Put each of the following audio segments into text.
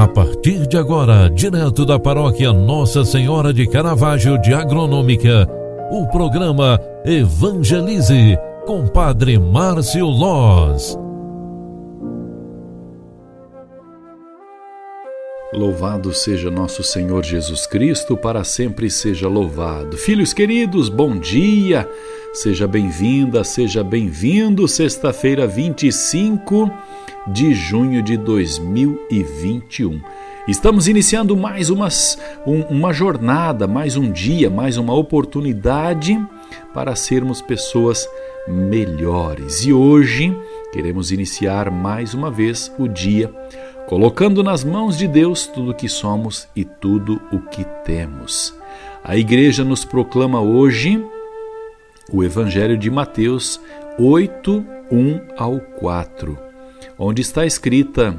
A partir de agora, direto da paróquia Nossa Senhora de Caravaggio de Agronômica, o programa Evangelize com Padre Márcio Loz. Louvado seja nosso Senhor Jesus Cristo, para sempre seja louvado. Filhos queridos, bom dia! Seja bem-vinda, seja bem-vindo. Sexta-feira, 25 de junho de 2021. Estamos iniciando mais umas, um, uma jornada, mais um dia, mais uma oportunidade para sermos pessoas melhores. E hoje queremos iniciar mais uma vez o dia colocando nas mãos de Deus tudo o que somos e tudo o que temos. A igreja nos proclama hoje o Evangelho de Mateus 8, 1 ao 4, onde está escrita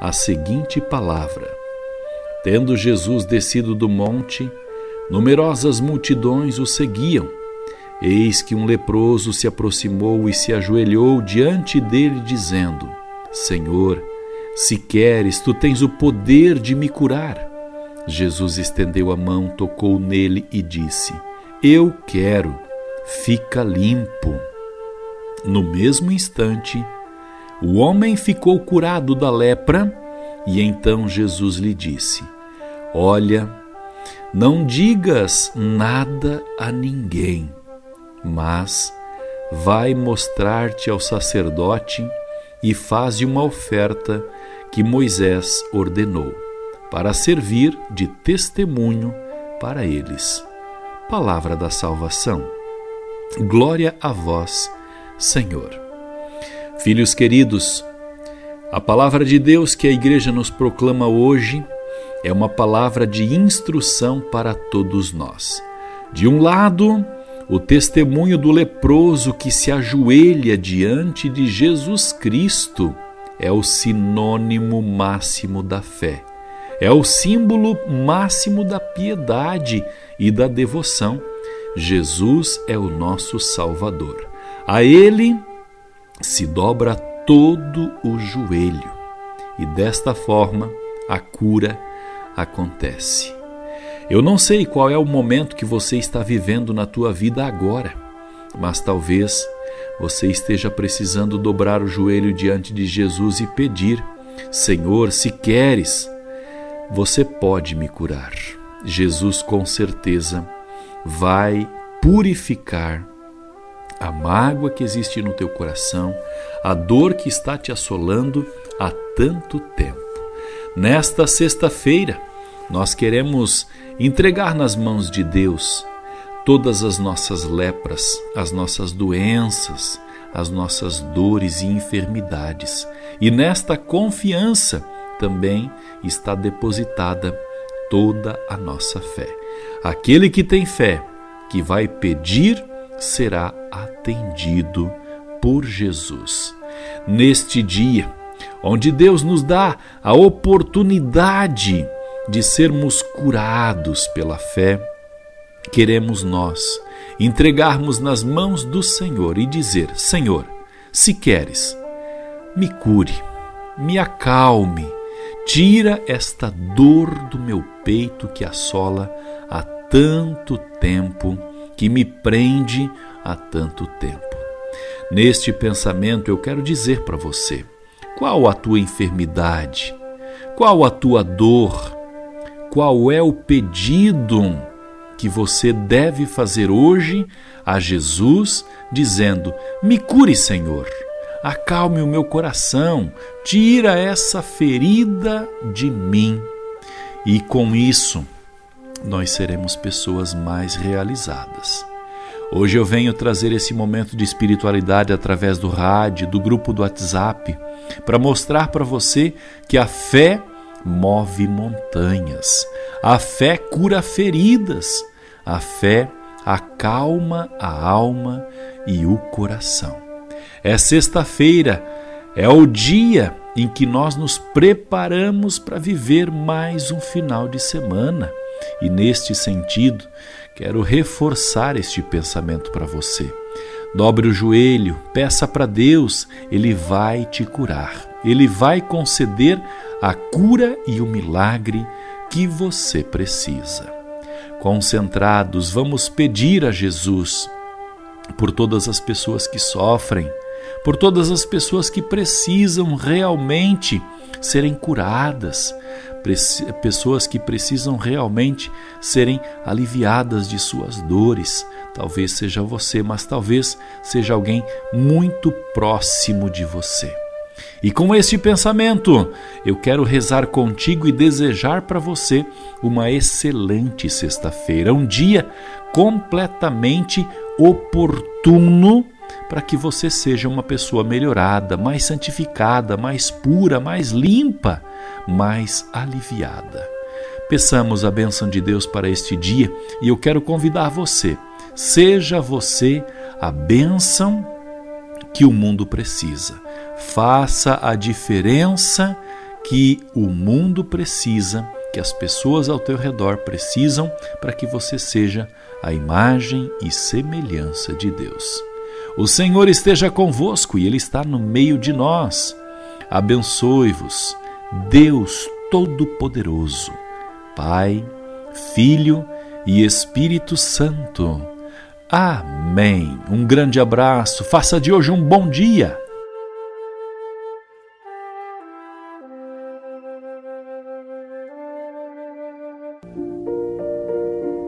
a seguinte palavra: Tendo Jesus descido do monte, numerosas multidões o seguiam. Eis que um leproso se aproximou e se ajoelhou diante dele, dizendo: Senhor, se queres, tu tens o poder de me curar. Jesus estendeu a mão, tocou nele e disse: Eu quero fica limpo. No mesmo instante, o homem ficou curado da lepra e então Jesus lhe disse: Olha, não digas nada a ninguém, mas vai mostrar-te ao sacerdote e faze uma oferta que Moisés ordenou, para servir de testemunho para eles. Palavra da salvação. Glória a vós, Senhor. Filhos queridos, a palavra de Deus que a igreja nos proclama hoje é uma palavra de instrução para todos nós. De um lado, o testemunho do leproso que se ajoelha diante de Jesus Cristo é o sinônimo máximo da fé. É o símbolo máximo da piedade e da devoção Jesus é o nosso Salvador. A Ele se dobra todo o joelho e desta forma a cura acontece. Eu não sei qual é o momento que você está vivendo na tua vida agora, mas talvez você esteja precisando dobrar o joelho diante de Jesus e pedir: Senhor, se queres, você pode me curar. Jesus com certeza vai purificar a mágoa que existe no teu coração, a dor que está te assolando há tanto tempo. Nesta sexta-feira, nós queremos entregar nas mãos de Deus todas as nossas lepras, as nossas doenças, as nossas dores e enfermidades. E nesta confiança também está depositada toda a nossa fé. Aquele que tem fé, que vai pedir, será atendido por Jesus. Neste dia, onde Deus nos dá a oportunidade de sermos curados pela fé, queremos nós entregarmos nas mãos do Senhor e dizer: Senhor, se queres, me cure, me acalme Tira esta dor do meu peito que assola há tanto tempo, que me prende há tanto tempo. Neste pensamento eu quero dizer para você: qual a tua enfermidade? Qual a tua dor? Qual é o pedido que você deve fazer hoje a Jesus, dizendo: Me cure, Senhor acalme o meu coração, tira essa ferida de mim. E com isso, nós seremos pessoas mais realizadas. Hoje eu venho trazer esse momento de espiritualidade através do rádio, do grupo do WhatsApp, para mostrar para você que a fé move montanhas, a fé cura feridas, a fé acalma a alma e o coração. É sexta-feira, é o dia em que nós nos preparamos para viver mais um final de semana. E neste sentido, quero reforçar este pensamento para você. Dobre o joelho, peça para Deus, Ele vai te curar. Ele vai conceder a cura e o milagre que você precisa. Concentrados, vamos pedir a Jesus por todas as pessoas que sofrem, por todas as pessoas que precisam realmente serem curadas, pessoas que precisam realmente serem aliviadas de suas dores. Talvez seja você, mas talvez seja alguém muito próximo de você. E com este pensamento, eu quero rezar contigo e desejar para você uma excelente sexta-feira, um dia completamente oportuno para que você seja uma pessoa melhorada, mais santificada, mais pura, mais limpa, mais aliviada. Peçamos a bênção de Deus para este dia e eu quero convidar você. Seja você a bênção que o mundo precisa. Faça a diferença que o mundo precisa, que as pessoas ao teu redor precisam para que você seja a imagem e semelhança de Deus. O Senhor esteja convosco e Ele está no meio de nós. Abençoe-vos, Deus Todo-Poderoso, Pai, Filho e Espírito Santo. Amém. Um grande abraço, faça de hoje um bom dia.